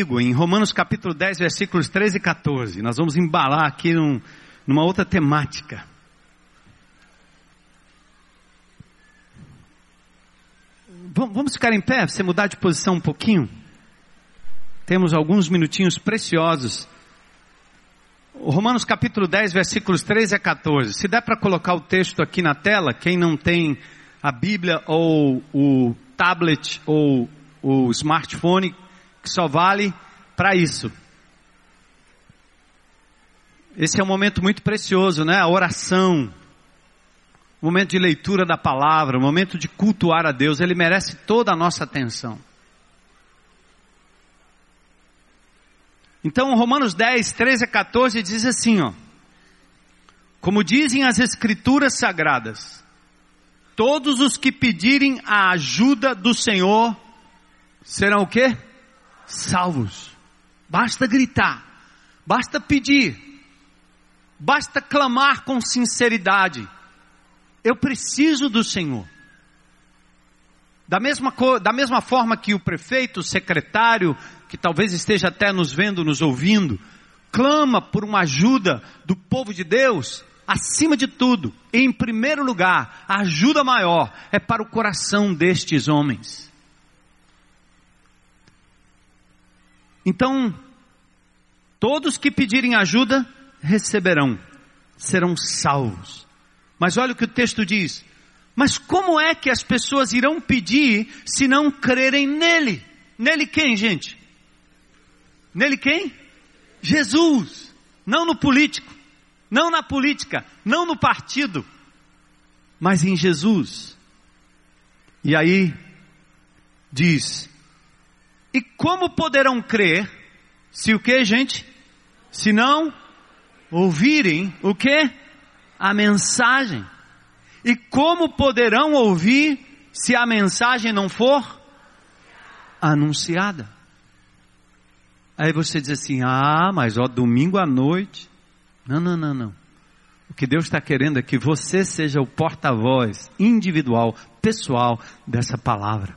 Comigo em Romanos capítulo 10, versículos 13 e 14. Nós vamos embalar aqui num, numa outra temática. Vamos ficar em pé, você mudar de posição um pouquinho? Temos alguns minutinhos preciosos. Romanos capítulo 10, versículos 13 a 14. Se der para colocar o texto aqui na tela, quem não tem a Bíblia ou o tablet ou o smartphone, que só vale para isso. Esse é um momento muito precioso, né? A oração, o momento de leitura da palavra, o momento de cultuar a Deus, ele merece toda a nossa atenção. Então, Romanos 10, 13 a 14 diz assim, ó. Como dizem as escrituras sagradas, todos os que pedirem a ajuda do Senhor serão o quê? Salvos. Basta gritar, basta pedir, basta clamar com sinceridade. Eu preciso do Senhor. Da mesma, da mesma forma que o prefeito, o secretário, que talvez esteja até nos vendo, nos ouvindo, clama por uma ajuda do povo de Deus, acima de tudo, em primeiro lugar, a ajuda maior é para o coração destes homens. Então, todos que pedirem ajuda receberão, serão salvos. Mas olha o que o texto diz: mas como é que as pessoas irão pedir se não crerem nele? Nele quem, gente? Nele quem? Jesus. Não no político, não na política, não no partido, mas em Jesus. E aí diz: E como poderão crer se o que, gente? Se não ouvirem o que? A mensagem. E como poderão ouvir se a mensagem não for anunciada? Aí você diz assim: ah, mas ó, domingo à noite. Não, não, não, não. O que Deus está querendo é que você seja o porta-voz individual, pessoal dessa palavra.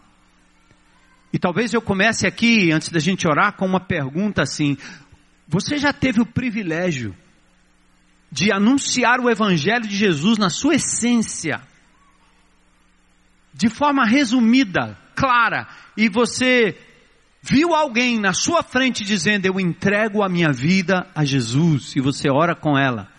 E talvez eu comece aqui, antes da gente orar, com uma pergunta assim: Você já teve o privilégio de anunciar o Evangelho de Jesus na sua essência, de forma resumida, clara, e você viu alguém na sua frente dizendo: Eu entrego a minha vida a Jesus, e você ora com ela,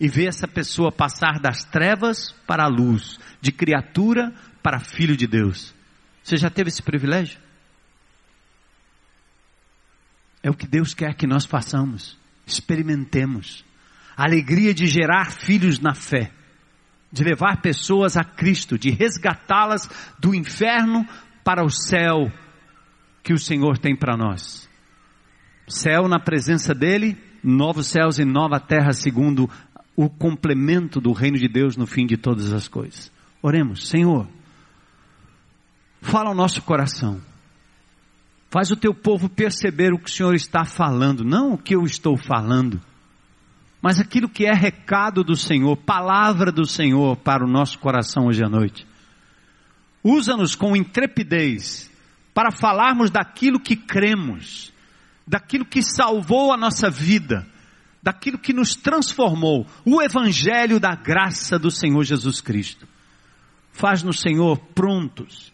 e vê essa pessoa passar das trevas para a luz, de criatura para filho de Deus. Você já teve esse privilégio? É o que Deus quer que nós façamos, experimentemos a alegria de gerar filhos na fé, de levar pessoas a Cristo, de resgatá-las do inferno para o céu que o Senhor tem para nós. Céu na presença dEle, novos céus e nova terra, segundo o complemento do reino de Deus no fim de todas as coisas. Oremos, Senhor, fala ao nosso coração. Faz o teu povo perceber o que o Senhor está falando, não o que eu estou falando mas aquilo que é recado do Senhor, palavra do Senhor para o nosso coração hoje à noite. Usa-nos com intrepidez para falarmos daquilo que cremos, daquilo que salvou a nossa vida, daquilo que nos transformou, o Evangelho da graça do Senhor Jesus Cristo. Faz-nos, Senhor, prontos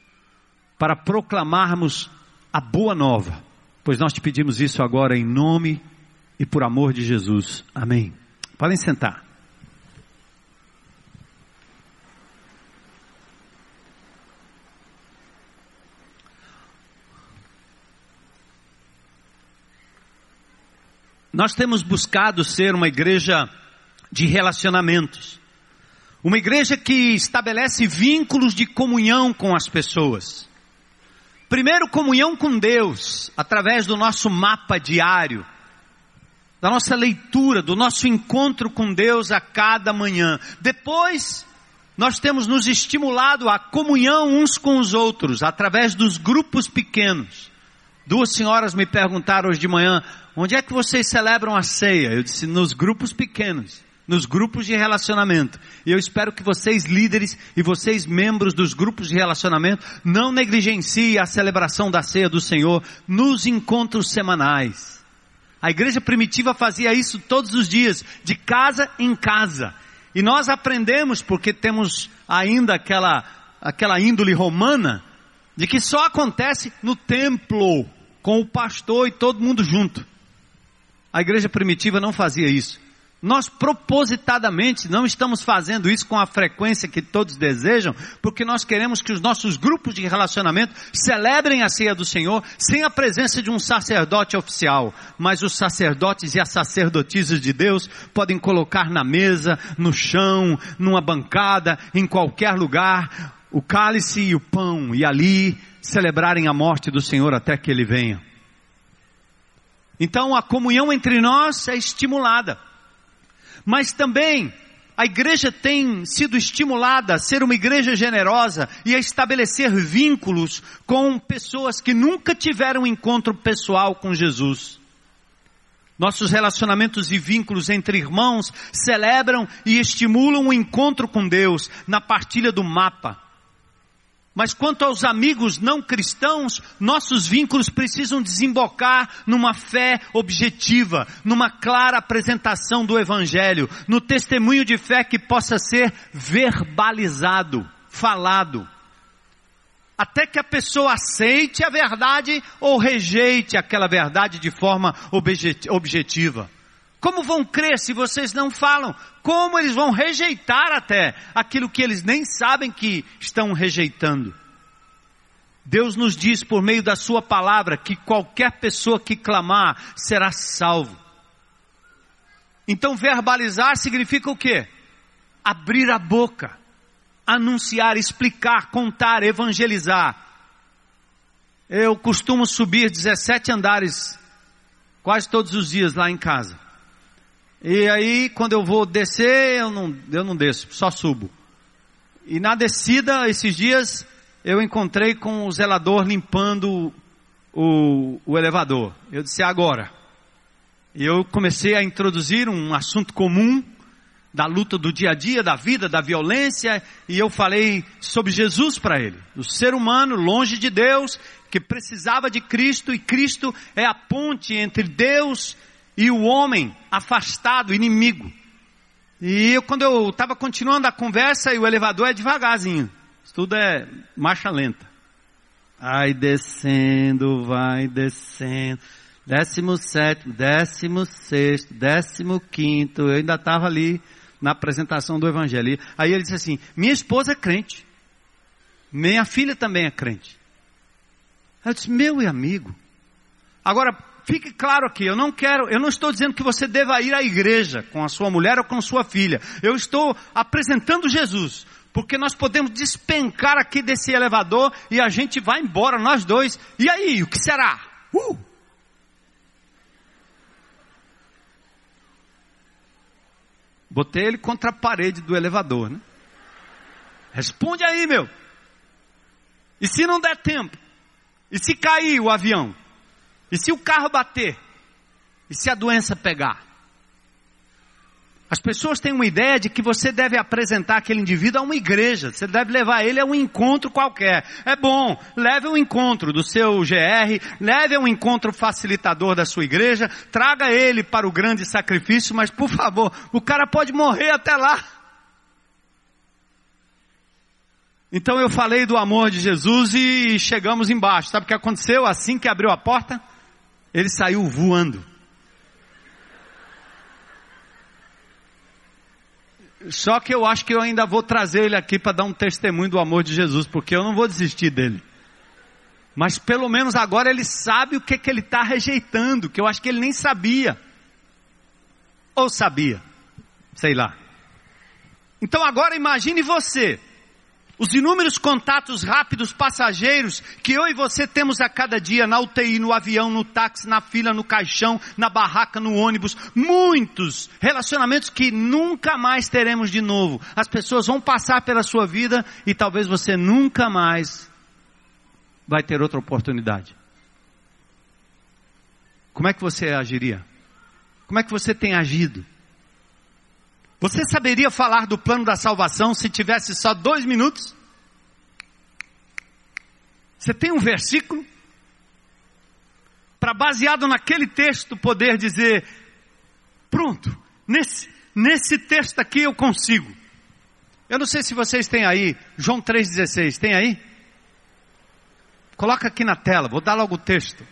para proclamarmos a boa nova, pois nós te pedimos isso agora em nome e por amor de Jesus. Amém. Podem sentar. Nós temos buscado ser uma igreja de relacionamentos. Uma igreja que estabelece vínculos de comunhão com as pessoas. Primeiro, comunhão com Deus, através do nosso mapa diário da nossa leitura, do nosso encontro com Deus a cada manhã. Depois, nós temos nos estimulado a comunhão uns com os outros, através dos grupos pequenos. Duas senhoras me perguntaram hoje de manhã, onde é que vocês celebram a ceia? Eu disse, nos grupos pequenos. Nos grupos de relacionamento. E eu espero que vocês, líderes e vocês, membros dos grupos de relacionamento, não negligenciem a celebração da ceia do Senhor nos encontros semanais. A igreja primitiva fazia isso todos os dias, de casa em casa. E nós aprendemos, porque temos ainda aquela, aquela índole romana, de que só acontece no templo, com o pastor e todo mundo junto. A igreja primitiva não fazia isso. Nós propositadamente não estamos fazendo isso com a frequência que todos desejam, porque nós queremos que os nossos grupos de relacionamento celebrem a ceia do Senhor sem a presença de um sacerdote oficial. Mas os sacerdotes e as sacerdotisas de Deus podem colocar na mesa, no chão, numa bancada, em qualquer lugar, o cálice e o pão, e ali celebrarem a morte do Senhor até que ele venha. Então a comunhão entre nós é estimulada. Mas também a igreja tem sido estimulada a ser uma igreja generosa e a estabelecer vínculos com pessoas que nunca tiveram encontro pessoal com Jesus. Nossos relacionamentos e vínculos entre irmãos celebram e estimulam o encontro com Deus na partilha do mapa, mas quanto aos amigos não cristãos, nossos vínculos precisam desembocar numa fé objetiva, numa clara apresentação do Evangelho, no testemunho de fé que possa ser verbalizado, falado. Até que a pessoa aceite a verdade ou rejeite aquela verdade de forma objetiva. Como vão crer se vocês não falam? Como eles vão rejeitar até aquilo que eles nem sabem que estão rejeitando? Deus nos diz por meio da Sua palavra que qualquer pessoa que clamar será salvo. Então, verbalizar significa o quê? Abrir a boca, anunciar, explicar, contar, evangelizar. Eu costumo subir 17 andares quase todos os dias lá em casa. E aí, quando eu vou descer, eu não, eu não desço, só subo. E na descida, esses dias, eu encontrei com o zelador limpando o, o elevador. Eu disse, agora. E eu comecei a introduzir um assunto comum da luta do dia a dia, da vida, da violência, e eu falei sobre Jesus para ele. O ser humano longe de Deus, que precisava de Cristo, e Cristo é a ponte entre Deus e o homem afastado, inimigo. E eu, quando eu estava continuando a conversa, e o elevador é devagarzinho, isso tudo é marcha lenta. Vai descendo, vai descendo. Décimo sétimo, décimo sexto, décimo quinto. Eu ainda estava ali na apresentação do evangelho. Aí ele disse assim: Minha esposa é crente. Minha filha também é crente. Eu disse: Meu amigo. Agora, fique claro aqui, eu não quero, eu não estou dizendo que você deva ir à igreja com a sua mulher ou com sua filha. Eu estou apresentando Jesus. Porque nós podemos despencar aqui desse elevador e a gente vai embora, nós dois. E aí, o que será? Uh! Botei ele contra a parede do elevador, né? Responde aí, meu. E se não der tempo? E se cair o avião? E se o carro bater? E se a doença pegar? As pessoas têm uma ideia de que você deve apresentar aquele indivíduo a uma igreja, você deve levar ele a um encontro qualquer. É bom, leve um encontro do seu GR, leve um encontro facilitador da sua igreja, traga ele para o grande sacrifício, mas por favor, o cara pode morrer até lá. Então eu falei do amor de Jesus e chegamos embaixo. Sabe o que aconteceu? Assim que abriu a porta, ele saiu voando. Só que eu acho que eu ainda vou trazer ele aqui para dar um testemunho do amor de Jesus, porque eu não vou desistir dele. Mas pelo menos agora ele sabe o que, que ele está rejeitando, que eu acho que ele nem sabia. Ou sabia, sei lá. Então agora imagine você, os inúmeros contatos rápidos passageiros que eu e você temos a cada dia na UTI, no avião, no táxi, na fila, no caixão, na barraca, no ônibus, muitos relacionamentos que nunca mais teremos de novo. As pessoas vão passar pela sua vida e talvez você nunca mais vai ter outra oportunidade. Como é que você agiria? Como é que você tem agido? Você saberia falar do plano da salvação se tivesse só dois minutos? Você tem um versículo para baseado naquele texto poder dizer, pronto, nesse, nesse texto aqui eu consigo. Eu não sei se vocês têm aí, João 3,16, tem aí? Coloca aqui na tela, vou dar logo o texto.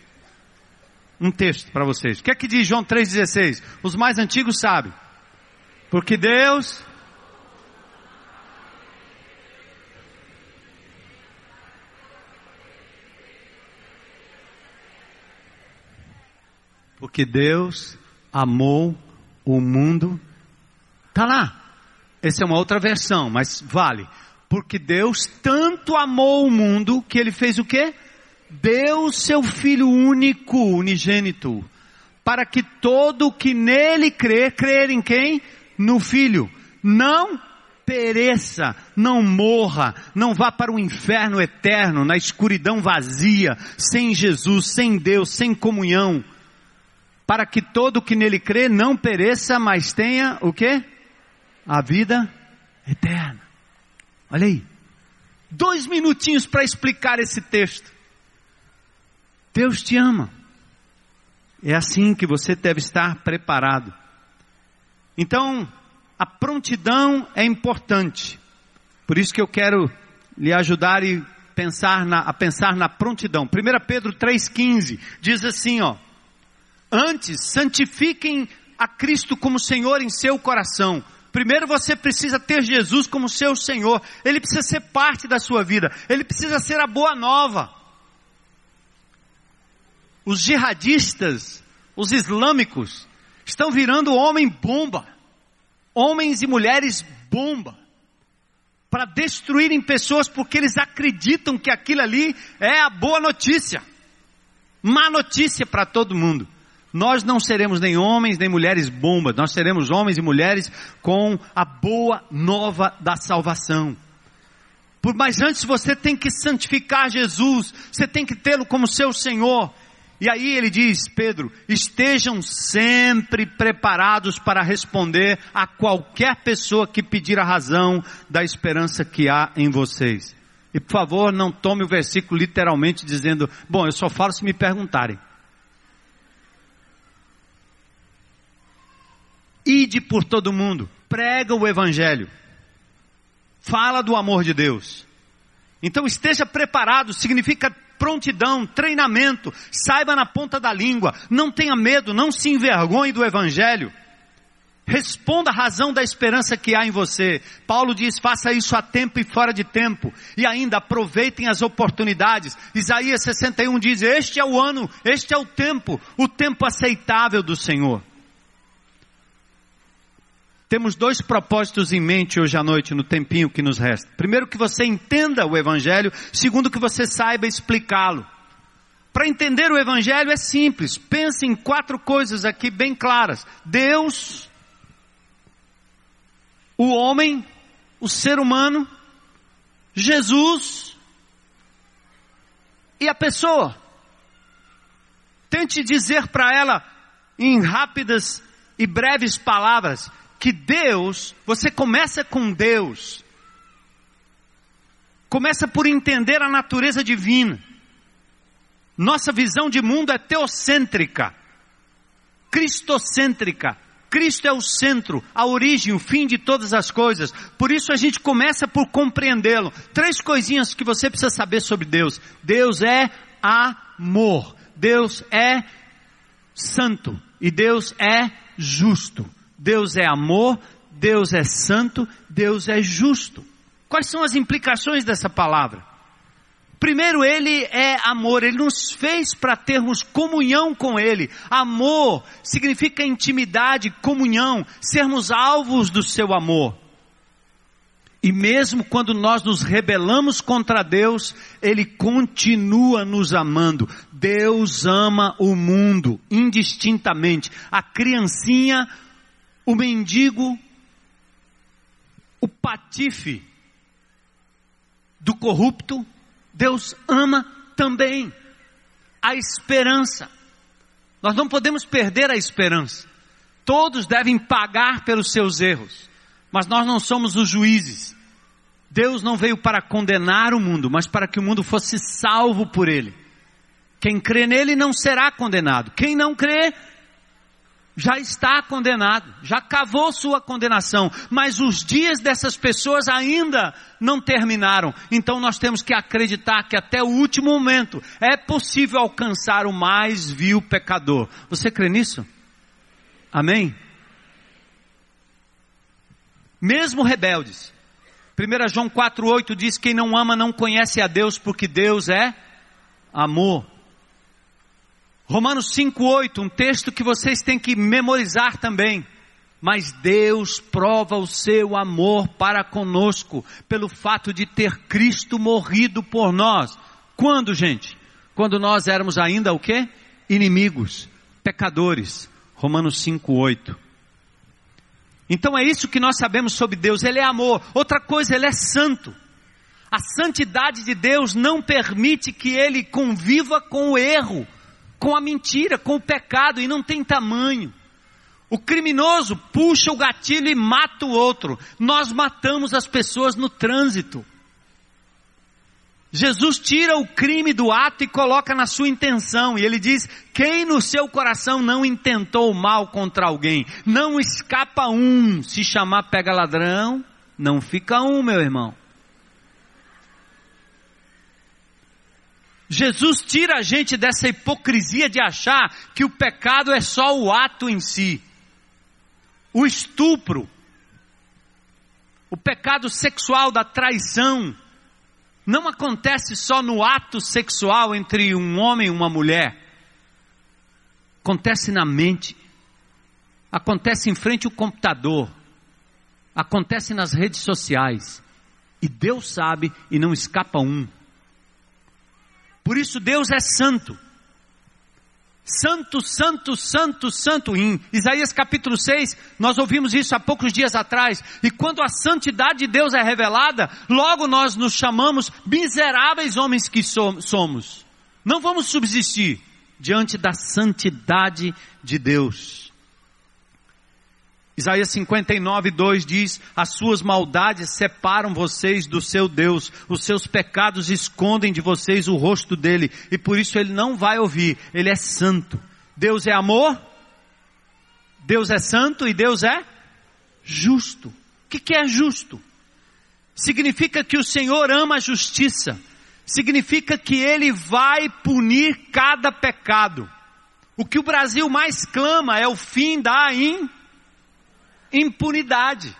Um texto para vocês. O que é que diz João 3,16? Os mais antigos sabem. Porque Deus. Porque Deus amou o mundo. Está lá. Essa é uma outra versão, mas vale. Porque Deus tanto amou o mundo que ele fez o quê? Deu seu filho único, unigênito, para que todo que nele crê, crer em quem? No filho, não pereça, não morra, não vá para o inferno eterno, na escuridão vazia, sem Jesus, sem Deus, sem comunhão, para que todo que nele crê não pereça, mas tenha o quê? A vida eterna. Olha aí. Dois minutinhos para explicar esse texto. Deus te ama. É assim que você deve estar preparado. Então, a prontidão é importante. Por isso que eu quero lhe ajudar e pensar na, a pensar na prontidão. 1 Pedro 3,15 diz assim, ó. Antes, santifiquem a Cristo como Senhor em seu coração. Primeiro você precisa ter Jesus como seu Senhor. Ele precisa ser parte da sua vida. Ele precisa ser a boa nova os jihadistas, os islâmicos, estão virando homem bomba, homens e mulheres bomba, para destruírem pessoas porque eles acreditam que aquilo ali é a boa notícia, má notícia para todo mundo. Nós não seremos nem homens nem mulheres bomba, nós seremos homens e mulheres com a boa nova da salvação. Mais antes você tem que santificar Jesus, você tem que tê-lo como seu Senhor. E aí ele diz, Pedro, estejam sempre preparados para responder a qualquer pessoa que pedir a razão da esperança que há em vocês. E por favor, não tome o versículo literalmente dizendo, bom, eu só falo se me perguntarem. Ide por todo mundo, prega o evangelho, fala do amor de Deus. Então esteja preparado, significa prontidão, treinamento, saiba na ponta da língua, não tenha medo, não se envergonhe do Evangelho. Responda a razão da esperança que há em você. Paulo diz: faça isso a tempo e fora de tempo. E ainda aproveitem as oportunidades. Isaías 61 diz: Este é o ano, este é o tempo, o tempo aceitável do Senhor. Temos dois propósitos em mente hoje à noite, no tempinho que nos resta. Primeiro, que você entenda o Evangelho. Segundo, que você saiba explicá-lo. Para entender o Evangelho é simples. Pense em quatro coisas aqui bem claras: Deus, o homem, o ser humano, Jesus e a pessoa. Tente dizer para ela, em rápidas e breves palavras, que Deus, você começa com Deus. Começa por entender a natureza divina. Nossa visão de mundo é teocêntrica, cristocêntrica. Cristo é o centro, a origem, o fim de todas as coisas. Por isso a gente começa por compreendê-lo. Três coisinhas que você precisa saber sobre Deus. Deus é amor. Deus é santo. E Deus é justo. Deus é amor, Deus é santo, Deus é justo. Quais são as implicações dessa palavra? Primeiro, Ele é amor, Ele nos fez para termos comunhão com Ele. Amor significa intimidade, comunhão, sermos alvos do Seu amor. E mesmo quando nós nos rebelamos contra Deus, Ele continua nos amando. Deus ama o mundo indistintamente. A criancinha o mendigo, o patife do corrupto, Deus ama também a esperança. Nós não podemos perder a esperança. Todos devem pagar pelos seus erros. Mas nós não somos os juízes. Deus não veio para condenar o mundo, mas para que o mundo fosse salvo por ele. Quem crê nele não será condenado. Quem não crê já está condenado, já cavou sua condenação, mas os dias dessas pessoas ainda não terminaram. Então nós temos que acreditar que até o último momento é possível alcançar o mais vil pecador. Você crê nisso? Amém? Mesmo rebeldes. 1 João 4,8 diz: Quem não ama não conhece a Deus, porque Deus é amor. Romanos 5,8, um texto que vocês têm que memorizar também. Mas Deus prova o seu amor para conosco, pelo fato de ter Cristo morrido por nós. Quando, gente? Quando nós éramos ainda o quê? Inimigos, pecadores. Romanos 5,8. Então é isso que nós sabemos sobre Deus, Ele é amor. Outra coisa, Ele é santo. A santidade de Deus não permite que Ele conviva com o erro com a mentira, com o pecado e não tem tamanho. O criminoso puxa o gatilho e mata o outro. Nós matamos as pessoas no trânsito. Jesus tira o crime do ato e coloca na sua intenção. E ele diz: quem no seu coração não intentou mal contra alguém, não escapa um. Se chamar pega ladrão, não fica um, meu irmão. Jesus tira a gente dessa hipocrisia de achar que o pecado é só o ato em si. O estupro, o pecado sexual da traição, não acontece só no ato sexual entre um homem e uma mulher. Acontece na mente, acontece em frente ao computador, acontece nas redes sociais. E Deus sabe e não escapa um. Por isso Deus é santo. Santo, santo, santo, santo. Em Isaías capítulo 6, nós ouvimos isso há poucos dias atrás. E quando a santidade de Deus é revelada, logo nós nos chamamos miseráveis homens que somos. Não vamos subsistir diante da santidade de Deus. Isaías 59, 2 diz: As suas maldades separam vocês do seu Deus, os seus pecados escondem de vocês o rosto dele, e por isso ele não vai ouvir, ele é santo. Deus é amor, Deus é santo e Deus é justo. O que, que é justo? Significa que o Senhor ama a justiça, significa que ele vai punir cada pecado. O que o Brasil mais clama é o fim da impunidade impunidade.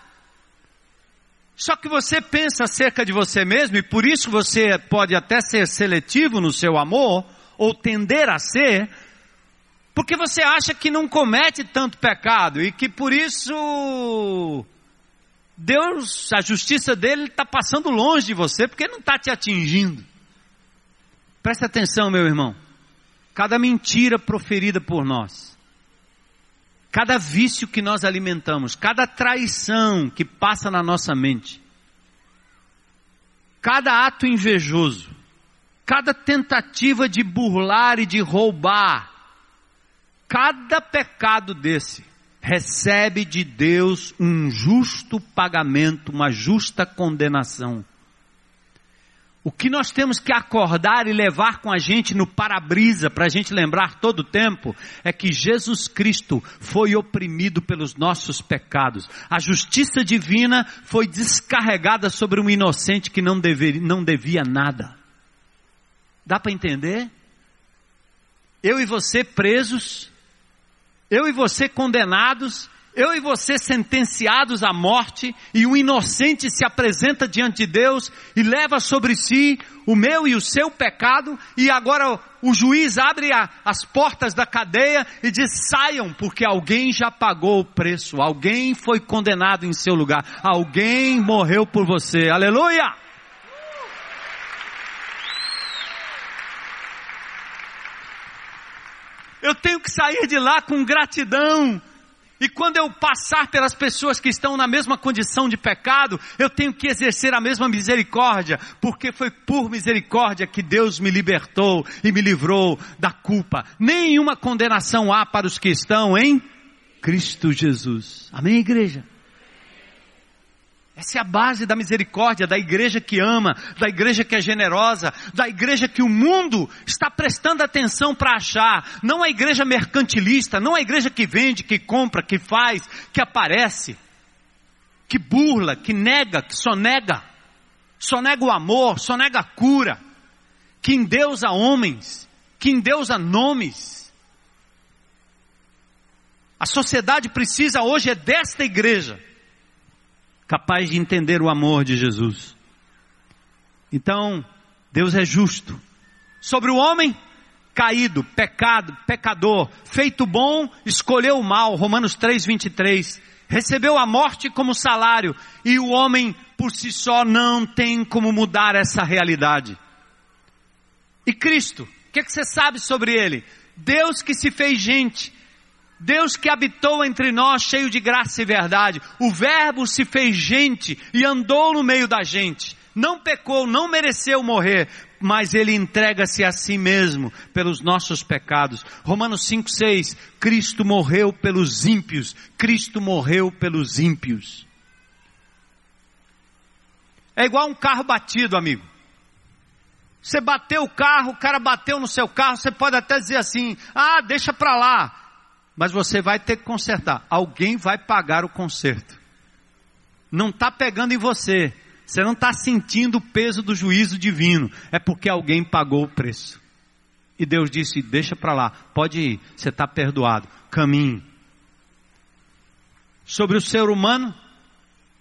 Só que você pensa acerca de você mesmo, e por isso você pode até ser seletivo no seu amor, ou tender a ser, porque você acha que não comete tanto pecado, e que por isso Deus, a justiça dele está passando longe de você, porque não está te atingindo. Presta atenção, meu irmão. Cada mentira proferida por nós, cada vício que nós alimentamos, cada traição que passa na nossa mente, cada ato invejoso, cada tentativa de burlar e de roubar, cada pecado desse recebe de Deus um justo pagamento, uma justa condenação. O que nós temos que acordar e levar com a gente no para-brisa, para a gente lembrar todo o tempo, é que Jesus Cristo foi oprimido pelos nossos pecados. A justiça divina foi descarregada sobre um inocente que não, deveria, não devia nada. Dá para entender? Eu e você presos, eu e você condenados, eu e você sentenciados à morte, e o inocente se apresenta diante de Deus e leva sobre si o meu e o seu pecado, e agora o juiz abre a, as portas da cadeia e diz: saiam, porque alguém já pagou o preço, alguém foi condenado em seu lugar, alguém morreu por você, aleluia! Eu tenho que sair de lá com gratidão, e quando eu passar pelas pessoas que estão na mesma condição de pecado, eu tenho que exercer a mesma misericórdia, porque foi por misericórdia que Deus me libertou e me livrou da culpa. Nenhuma condenação há para os que estão em Cristo Jesus. Amém, igreja? Essa é a base da misericórdia, da igreja que ama, da igreja que é generosa, da igreja que o mundo está prestando atenção para achar. Não a igreja mercantilista, não a igreja que vende, que compra, que faz, que aparece, que burla, que nega, que só nega. Só nega o amor, só nega a cura. Que endeusa homens, que endeusa nomes. A sociedade precisa hoje é desta igreja capaz de entender o amor de Jesus. Então, Deus é justo. Sobre o homem, caído, pecado, pecador, feito bom, escolheu o mal, Romanos 3, 23. Recebeu a morte como salário, e o homem por si só não tem como mudar essa realidade. E Cristo, o que, que você sabe sobre ele? Deus que se fez gente, Deus que habitou entre nós, cheio de graça e verdade. O Verbo se fez gente e andou no meio da gente. Não pecou, não mereceu morrer, mas ele entrega-se a si mesmo pelos nossos pecados. Romanos 5,6: Cristo morreu pelos ímpios. Cristo morreu pelos ímpios. É igual um carro batido, amigo. Você bateu o carro, o cara bateu no seu carro, você pode até dizer assim: ah, deixa para lá mas você vai ter que consertar. Alguém vai pagar o conserto. Não está pegando em você. Você não está sentindo o peso do juízo divino. É porque alguém pagou o preço. E Deus disse: Deixa para lá, pode ir, você está perdoado. Caminhe. Sobre o ser humano,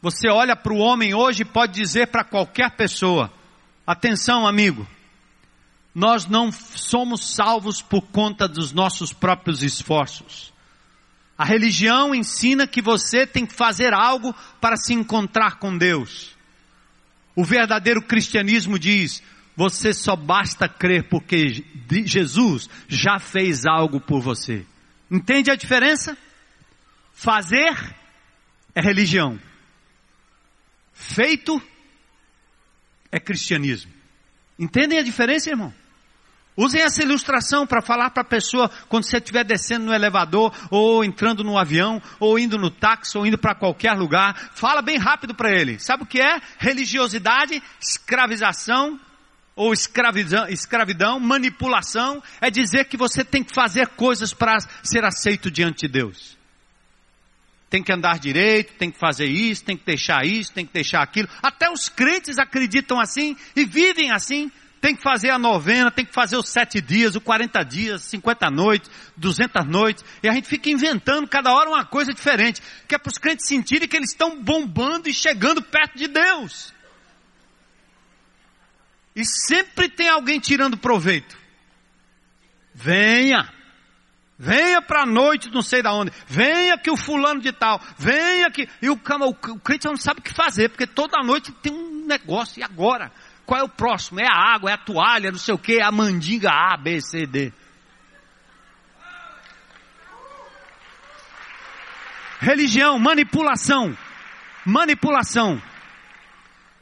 você olha para o homem hoje e pode dizer para qualquer pessoa: Atenção, amigo, nós não somos salvos por conta dos nossos próprios esforços. A religião ensina que você tem que fazer algo para se encontrar com Deus. O verdadeiro cristianismo diz: você só basta crer porque Jesus já fez algo por você. Entende a diferença? Fazer é religião. Feito é cristianismo. Entendem a diferença, irmão? Usem essa ilustração para falar para a pessoa quando você estiver descendo no elevador, ou entrando no avião, ou indo no táxi, ou indo para qualquer lugar. Fala bem rápido para ele. Sabe o que é? Religiosidade, escravização, ou escravidão, manipulação, é dizer que você tem que fazer coisas para ser aceito diante de Deus. Tem que andar direito, tem que fazer isso, tem que deixar isso, tem que deixar aquilo. Até os crentes acreditam assim e vivem assim tem que fazer a novena, tem que fazer os sete dias, os 40 dias, 50 noites, 200 noites, e a gente fica inventando cada hora uma coisa diferente, que é para os crentes sentirem que eles estão bombando e chegando perto de Deus. E sempre tem alguém tirando proveito. Venha, venha para a noite, não sei da onde, venha que o fulano de tal, venha que. E o, o, o crente não sabe o que fazer, porque toda noite tem um negócio, e agora? Qual é o próximo? É a água, é a toalha, não sei o que, é a mandinga A, B, C, D. Religião, manipulação. Manipulação.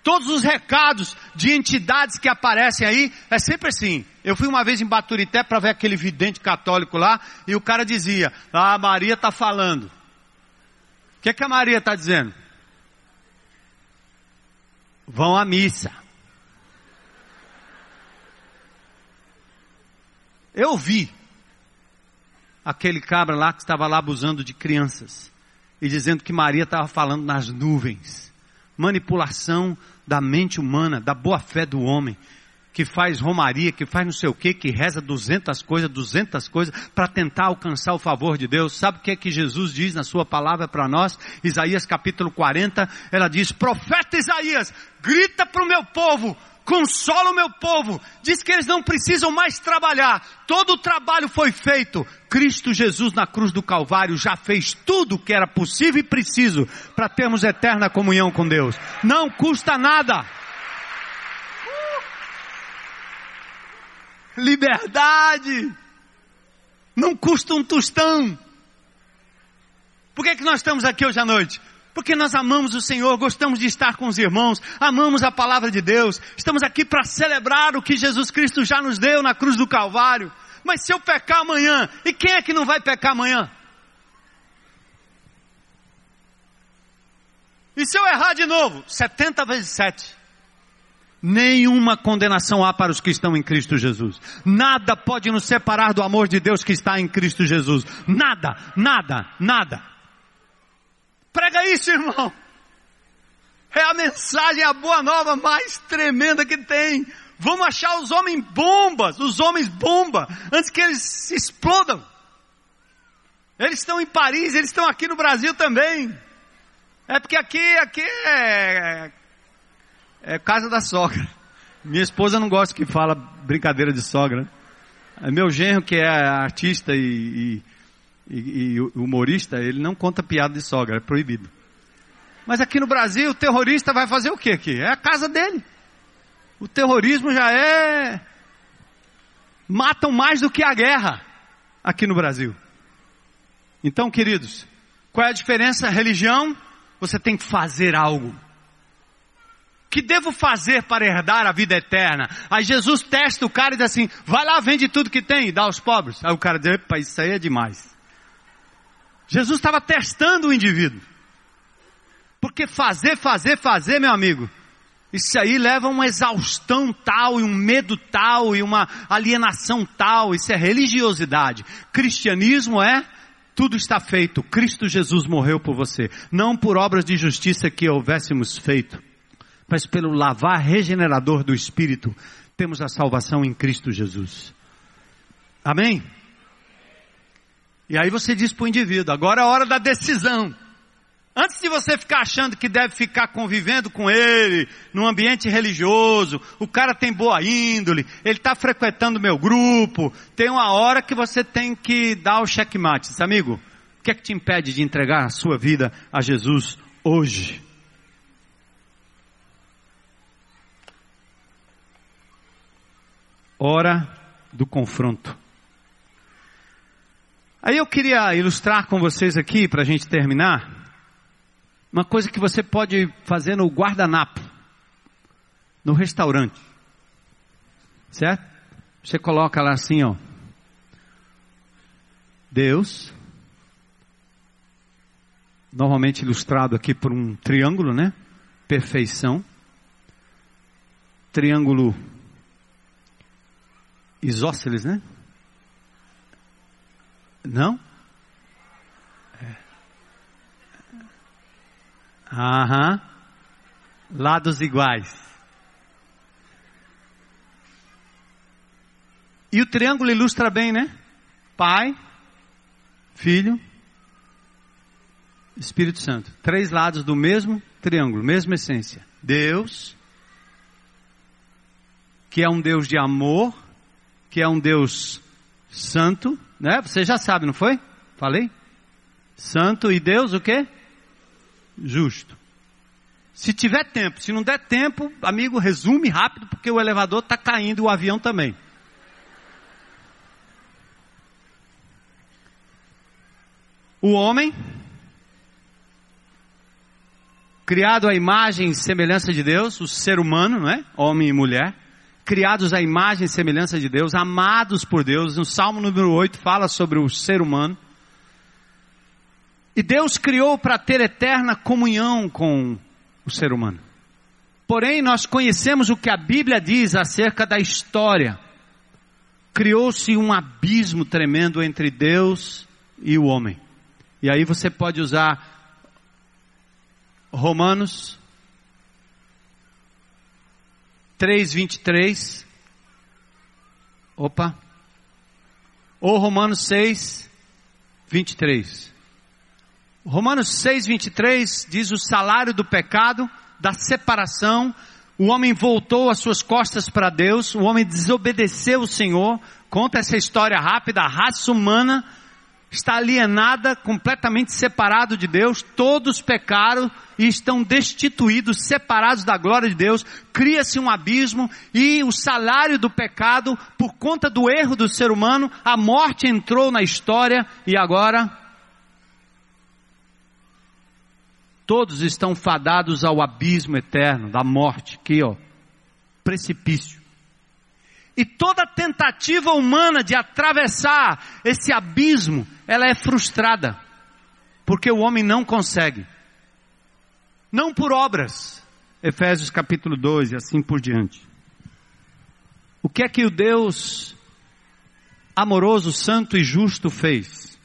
Todos os recados de entidades que aparecem aí, é sempre assim. Eu fui uma vez em Baturité para ver aquele vidente católico lá, e o cara dizia, ah, a Maria está falando. O que, que a Maria está dizendo? Vão à missa. Eu vi aquele cabra lá que estava lá abusando de crianças e dizendo que Maria estava falando nas nuvens. Manipulação da mente humana, da boa fé do homem, que faz romaria, que faz não sei o que, que reza duzentas coisas, duzentas coisas, para tentar alcançar o favor de Deus. Sabe o que é que Jesus diz na sua palavra para nós? Isaías capítulo 40, ela diz, profeta Isaías, grita para o meu povo, consola o meu povo, diz que eles não precisam mais trabalhar, todo o trabalho foi feito. Cristo Jesus na cruz do Calvário já fez tudo o que era possível e preciso para termos eterna comunhão com Deus. Não custa nada. Liberdade. Não custa um tostão. Por que, que nós estamos aqui hoje à noite? Porque nós amamos o Senhor, gostamos de estar com os irmãos, amamos a palavra de Deus, estamos aqui para celebrar o que Jesus Cristo já nos deu na cruz do Calvário. Mas se eu pecar amanhã, e quem é que não vai pecar amanhã? E se eu errar de novo? 70 vezes 7. Nenhuma condenação há para os que estão em Cristo Jesus. Nada pode nos separar do amor de Deus que está em Cristo Jesus. Nada, nada, nada. Prega isso, irmão. É a mensagem, a boa nova mais tremenda que tem. Vamos achar os homens bombas, os homens bomba, antes que eles se explodam. Eles estão em Paris, eles estão aqui no Brasil também. É porque aqui, aqui é, é casa da sogra. Minha esposa não gosta que fala brincadeira de sogra. É meu genro, que é artista e, e, e, e humorista, ele não conta piada de sogra, é proibido. Mas aqui no Brasil, o terrorista vai fazer o que aqui? É a casa dele. O terrorismo já é. Matam mais do que a guerra aqui no Brasil. Então, queridos, qual é a diferença? Religião, você tem que fazer algo. Que devo fazer para herdar a vida eterna? Aí Jesus testa o cara e diz assim: vai lá, vende tudo que tem e dá aos pobres. Aí o cara diz: epa, isso aí é demais. Jesus estava testando o indivíduo. Porque fazer, fazer, fazer, meu amigo, isso aí leva a uma exaustão tal, e um medo tal, e uma alienação tal, isso é religiosidade. Cristianismo é, tudo está feito, Cristo Jesus morreu por você, não por obras de justiça que houvéssemos feito, mas pelo lavar regenerador do Espírito, temos a salvação em Cristo Jesus. Amém? E aí você diz para o indivíduo, agora é a hora da decisão. Antes de você ficar achando que deve ficar convivendo com ele, num ambiente religioso, o cara tem boa índole, ele está frequentando meu grupo, tem uma hora que você tem que dar o checkmate. Diz, amigo, o que é que te impede de entregar a sua vida a Jesus hoje? Hora do confronto. Aí eu queria ilustrar com vocês aqui, para a gente terminar, uma coisa que você pode fazer no guardanapo, no restaurante. Certo? Você coloca lá assim, ó. Deus, normalmente ilustrado aqui por um triângulo, né? Perfeição. Triângulo isósceles, né? Não? Aham. Lados iguais. E o triângulo ilustra bem, né? Pai, Filho, Espírito Santo. Três lados do mesmo triângulo, mesma essência. Deus, que é um Deus de amor, que é um Deus santo, né? Você já sabe, não foi? Falei? Santo e Deus o quê? justo. Se tiver tempo, se não der tempo, amigo, resume rápido, porque o elevador está caindo e o avião também. O homem, criado à imagem e semelhança de Deus, o ser humano, não é? Homem e mulher, criados à imagem e semelhança de Deus, amados por Deus. No Salmo número 8 fala sobre o ser humano. E Deus criou para ter eterna comunhão com o ser humano. Porém, nós conhecemos o que a Bíblia diz acerca da história. Criou-se um abismo tremendo entre Deus e o homem. E aí você pode usar Romanos 3:23. Opa. Ou Romanos 6 23. Romanos 6, 23 diz o salário do pecado, da separação. O homem voltou as suas costas para Deus, o homem desobedeceu o Senhor. Conta essa história rápida, a raça humana está alienada, completamente separado de Deus, todos pecaram e estão destituídos, separados da glória de Deus, cria-se um abismo e o salário do pecado, por conta do erro do ser humano, a morte entrou na história e agora Todos estão fadados ao abismo eterno, da morte, aqui ó, precipício. E toda tentativa humana de atravessar esse abismo, ela é frustrada, porque o homem não consegue. não por obras. Efésios capítulo 2 e assim por diante. O que é que o Deus amoroso, santo e justo fez?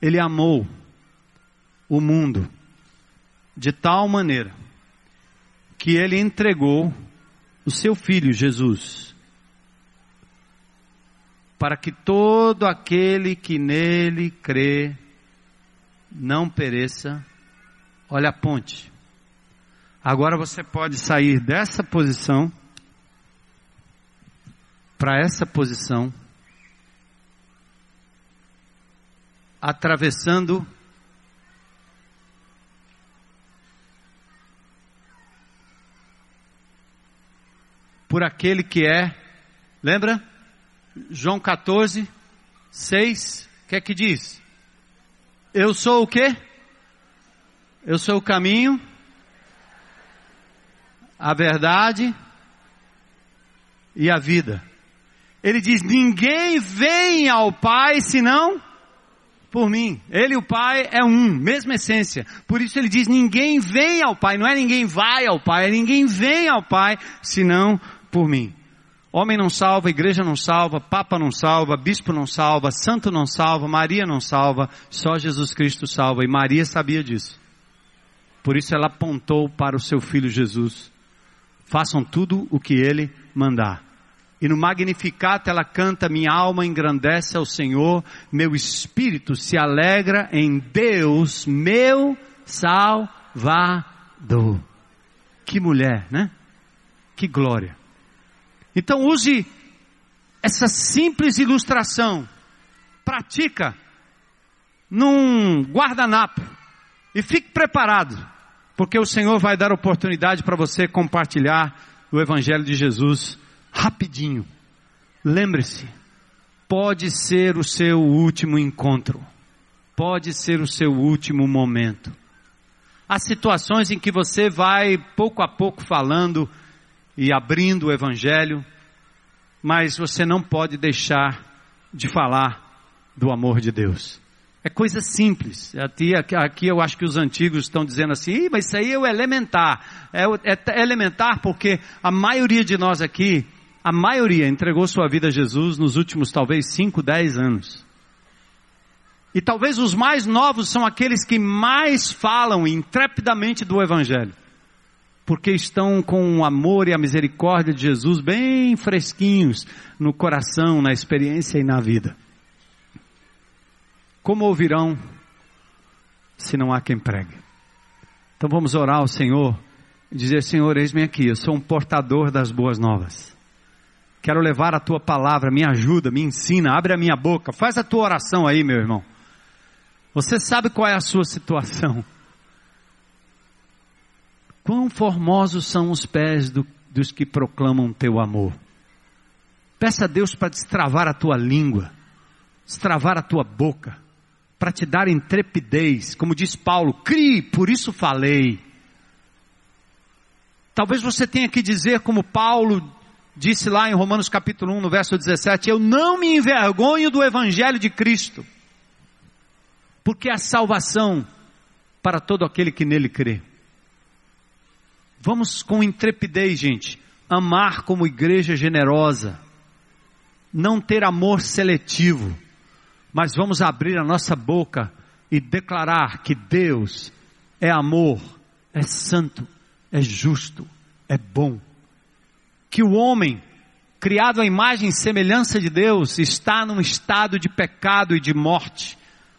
Ele amou o mundo de tal maneira que ele entregou o seu filho Jesus para que todo aquele que nele crê não pereça. Olha a ponte. Agora você pode sair dessa posição para essa posição, atravessando por aquele que é, lembra? João 14, 6, o que é que diz? Eu sou o quê? Eu sou o caminho, a verdade e a vida. Ele diz: ninguém vem ao Pai senão por mim. Ele e o Pai é um, mesma essência. Por isso ele diz: ninguém vem ao Pai. Não é ninguém vai ao Pai, é ninguém vem ao Pai senão por mim. Homem não salva, igreja não salva, papa não salva, bispo não salva, santo não salva, Maria não salva, só Jesus Cristo salva. E Maria sabia disso. Por isso ela apontou para o seu filho Jesus. Façam tudo o que ele mandar. E no Magnificat ela canta: Minha alma engrandece ao Senhor, meu espírito se alegra em Deus, meu Salvador. Que mulher, né? Que glória. Então use essa simples ilustração, pratica num guardanapo e fique preparado, porque o Senhor vai dar oportunidade para você compartilhar o Evangelho de Jesus rapidinho. Lembre-se, pode ser o seu último encontro, pode ser o seu último momento. Há situações em que você vai pouco a pouco falando e abrindo o Evangelho, mas você não pode deixar de falar do amor de Deus. É coisa simples. Aqui, aqui eu acho que os antigos estão dizendo assim, mas isso aí é o elementar. É, é elementar porque a maioria de nós aqui, a maioria entregou sua vida a Jesus nos últimos talvez 5, 10 anos. E talvez os mais novos são aqueles que mais falam intrepidamente do Evangelho porque estão com o amor e a misericórdia de Jesus bem fresquinhos no coração, na experiência e na vida. Como ouvirão se não há quem pregue? Então vamos orar ao Senhor e dizer: Senhor, eis-me aqui, eu sou um portador das boas novas. Quero levar a tua palavra, me ajuda, me ensina, abre a minha boca, faz a tua oração aí, meu irmão. Você sabe qual é a sua situação. Quão formosos são os pés do, dos que proclamam teu amor. Peça a Deus para destravar a tua língua, destravar a tua boca, para te dar intrepidez, como diz Paulo, crie, por isso falei. Talvez você tenha que dizer, como Paulo disse lá em Romanos capítulo 1, no verso 17, eu não me envergonho do evangelho de Cristo, porque é salvação para todo aquele que nele crê. Vamos com intrepidez, gente, amar como igreja generosa, não ter amor seletivo, mas vamos abrir a nossa boca e declarar que Deus é amor, é santo, é justo, é bom. Que o homem, criado à imagem e semelhança de Deus, está num estado de pecado e de morte,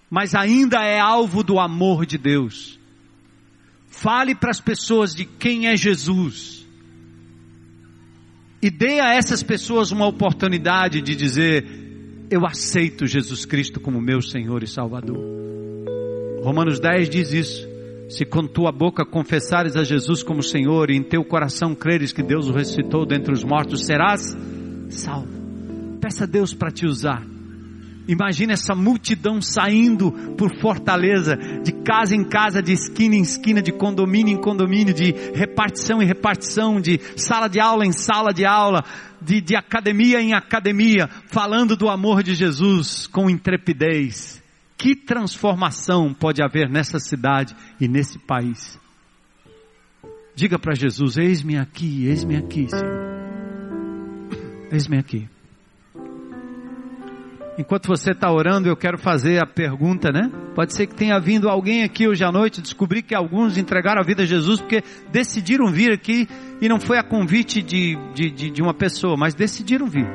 mas ainda é alvo do amor de Deus. Fale para as pessoas de quem é Jesus. E dê a essas pessoas uma oportunidade de dizer: Eu aceito Jesus Cristo como meu Senhor e Salvador. Romanos 10 diz isso. Se com tua boca confessares a Jesus como Senhor e em teu coração creres que Deus o ressuscitou dentre os mortos, serás salvo. Peça a Deus para te usar. Imagina essa multidão saindo por Fortaleza, de casa em casa, de esquina em esquina, de condomínio em condomínio, de repartição em repartição, de sala de aula em sala de aula, de, de academia em academia, falando do amor de Jesus com intrepidez. Que transformação pode haver nessa cidade e nesse país? Diga para Jesus: Eis-me aqui, eis-me aqui, Senhor. Eis-me aqui. Enquanto você está orando, eu quero fazer a pergunta, né? Pode ser que tenha vindo alguém aqui hoje à noite, descobri que alguns entregaram a vida a Jesus porque decidiram vir aqui e não foi a convite de, de, de, de uma pessoa, mas decidiram vir.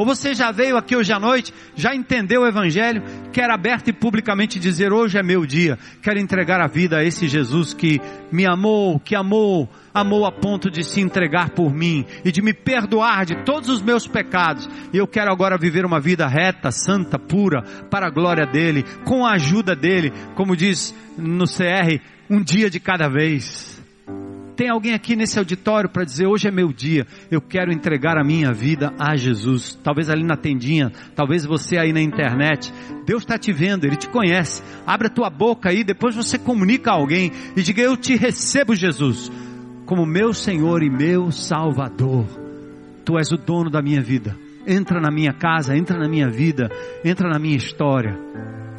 Ou você já veio aqui hoje à noite, já entendeu o Evangelho, quer aberto e publicamente dizer: Hoje é meu dia, quero entregar a vida a esse Jesus que me amou, que amou, amou a ponto de se entregar por mim e de me perdoar de todos os meus pecados. E eu quero agora viver uma vida reta, santa, pura, para a glória dele, com a ajuda dele, como diz no CR, um dia de cada vez. Tem alguém aqui nesse auditório para dizer: hoje é meu dia, eu quero entregar a minha vida a Jesus. Talvez ali na tendinha, talvez você aí na internet. Deus está te vendo, Ele te conhece. Abre a tua boca aí, depois você comunica a alguém e diga: Eu te recebo, Jesus, como meu Senhor e meu Salvador. Tu és o dono da minha vida. Entra na minha casa, entra na minha vida, entra na minha história.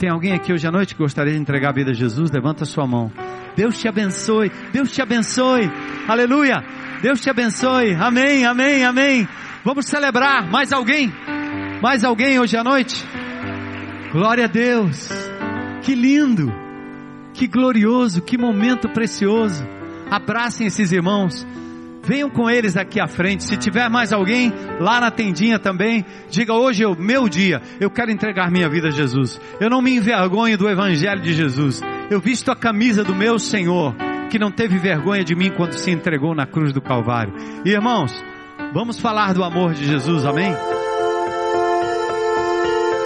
Tem alguém aqui hoje à noite que gostaria de entregar a vida a Jesus? Levanta a sua mão. Deus te abençoe. Deus te abençoe. Aleluia. Deus te abençoe. Amém, amém, amém. Vamos celebrar. Mais alguém? Mais alguém hoje à noite? Glória a Deus. Que lindo. Que glorioso. Que momento precioso. Abracem esses irmãos. Venham com eles aqui à frente. Se tiver mais alguém lá na tendinha também, diga hoje é o meu dia. Eu quero entregar minha vida a Jesus. Eu não me envergonho do evangelho de Jesus. Eu visto a camisa do meu Senhor, que não teve vergonha de mim quando se entregou na cruz do Calvário. E irmãos, vamos falar do amor de Jesus, amém?